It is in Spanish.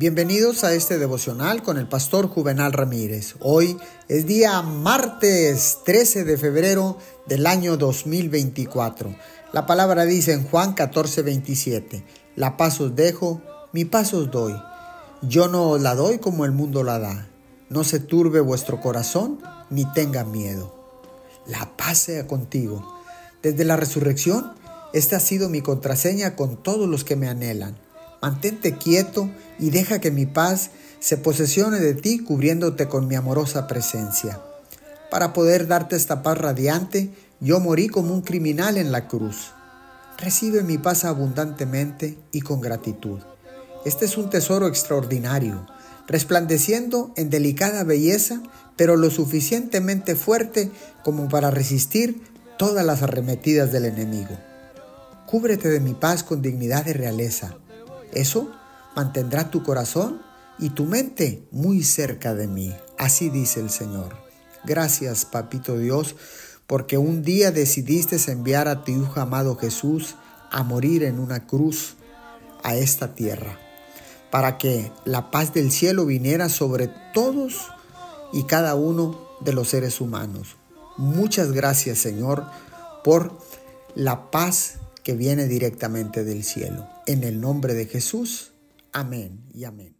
Bienvenidos a este devocional con el pastor Juvenal Ramírez. Hoy es día martes 13 de febrero del año 2024. La palabra dice en Juan 14, 27, La paz os dejo, mi paz os doy. Yo no os la doy como el mundo la da. No se turbe vuestro corazón ni tenga miedo. La paz sea contigo. Desde la resurrección, esta ha sido mi contraseña con todos los que me anhelan. Mantente quieto y deja que mi paz se posesione de ti cubriéndote con mi amorosa presencia. Para poder darte esta paz radiante, yo morí como un criminal en la cruz. Recibe mi paz abundantemente y con gratitud. Este es un tesoro extraordinario, resplandeciendo en delicada belleza, pero lo suficientemente fuerte como para resistir todas las arremetidas del enemigo. Cúbrete de mi paz con dignidad y realeza eso mantendrá tu corazón y tu mente muy cerca de mí. Así dice el Señor. Gracias, Papito Dios, porque un día decidiste enviar a tu Hijo amado Jesús a morir en una cruz a esta tierra, para que la paz del cielo viniera sobre todos y cada uno de los seres humanos. Muchas gracias, Señor, por la paz que viene directamente del cielo. En el nombre de Jesús, amén y amén.